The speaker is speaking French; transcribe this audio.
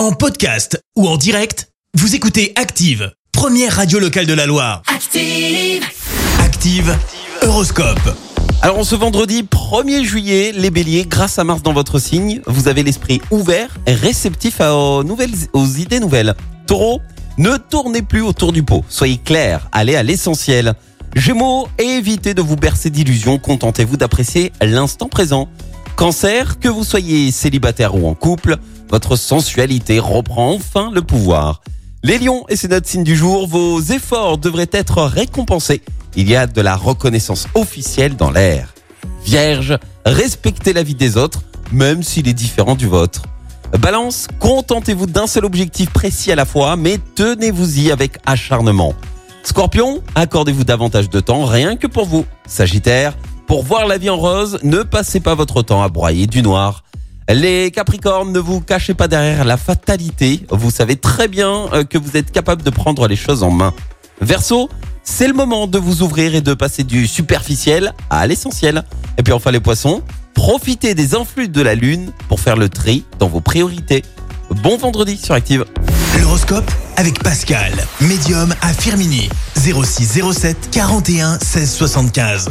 En podcast ou en direct, vous écoutez Active, première radio locale de la Loire. Active. Active, Horoscope. Alors en ce vendredi 1er juillet, les béliers, grâce à Mars dans votre signe, vous avez l'esprit ouvert et réceptif à- aux, nouvelles, aux idées nouvelles. Taureau, ne tournez plus autour du pot, soyez clair, allez à l'essentiel. Gémeaux, évitez de vous bercer d'illusions, contentez-vous d'apprécier l'instant présent. Cancer, que vous soyez célibataire ou en couple, votre sensualité reprend enfin le pouvoir. Les lions, et c'est notre signe du jour, vos efforts devraient être récompensés. Il y a de la reconnaissance officielle dans l'air. Vierge, respectez la vie des autres, même s'il est différent du vôtre. Balance, contentez-vous d'un seul objectif précis à la fois, mais tenez-vous-y avec acharnement. Scorpion, accordez-vous davantage de temps rien que pour vous. Sagittaire, pour voir la vie en rose, ne passez pas votre temps à broyer du noir. Les Capricornes, ne vous cachez pas derrière la fatalité. Vous savez très bien euh, que vous êtes capable de prendre les choses en main. Verseau, c'est le moment de vous ouvrir et de passer du superficiel à l'essentiel. Et puis enfin les poissons, profitez des influx de la lune pour faire le tri dans vos priorités. Bon vendredi sur Active. L'horoscope avec Pascal, médium à Firmini. 0607 41 16 75.